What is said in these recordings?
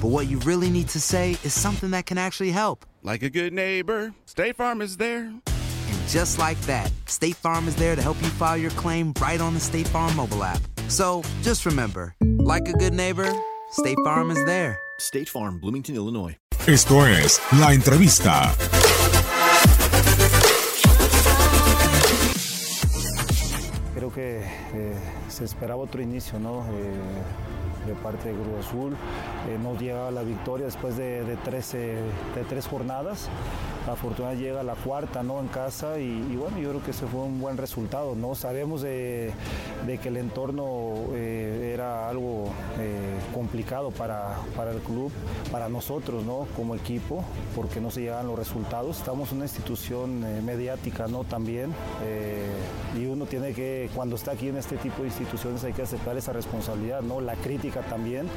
but what you really need to say is something that can actually help. Like a good neighbor, State Farm is there. And just like that, State Farm is there to help you file your claim right on the State Farm mobile app. So just remember, like a good neighbor, State Farm is there. State Farm, Bloomington, Illinois. Esto es La Entrevista. Creo que eh, se esperaba otro inicio ¿no? Eh, parte de Cruz Azul. Eh, no llegaba la victoria después de, de, 13, de tres jornadas. Afortunadamente llega la cuarta ¿no? en casa y, bueno, yo creo que ese fue un buen resultado. ¿no? Sabemos de, que el entorno eh, era algo eh, complicado para, para, el club, para nosotros ¿no? como equipo, porque no se llegaban los resultados. Estamos una institución eh, mediática ¿no? también y uno tiene que, cuando está aquí en este tipo de instituciones hay que aceptar esa responsabilidad, ¿no? la crítica también,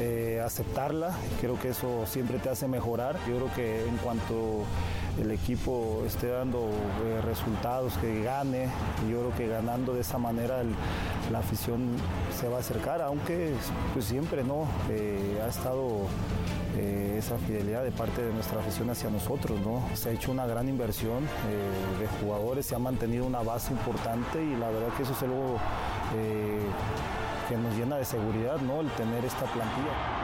eh, aceptarla, creo que eso siempre te hace mejorar. Yo creo que en cuanto el equipo esté dando eh, resultados, que gane, yo creo que ganando de esa manera la afición se va a acercar, aunque pues siempre no eh, ha estado esa fidelidad de parte de nuestra afición hacia nosotros. ¿no? Se ha hecho una gran inversión de jugadores, se ha mantenido una base importante y la verdad que eso es algo eh, que nos llena de seguridad, ¿no? el tener esta plantilla.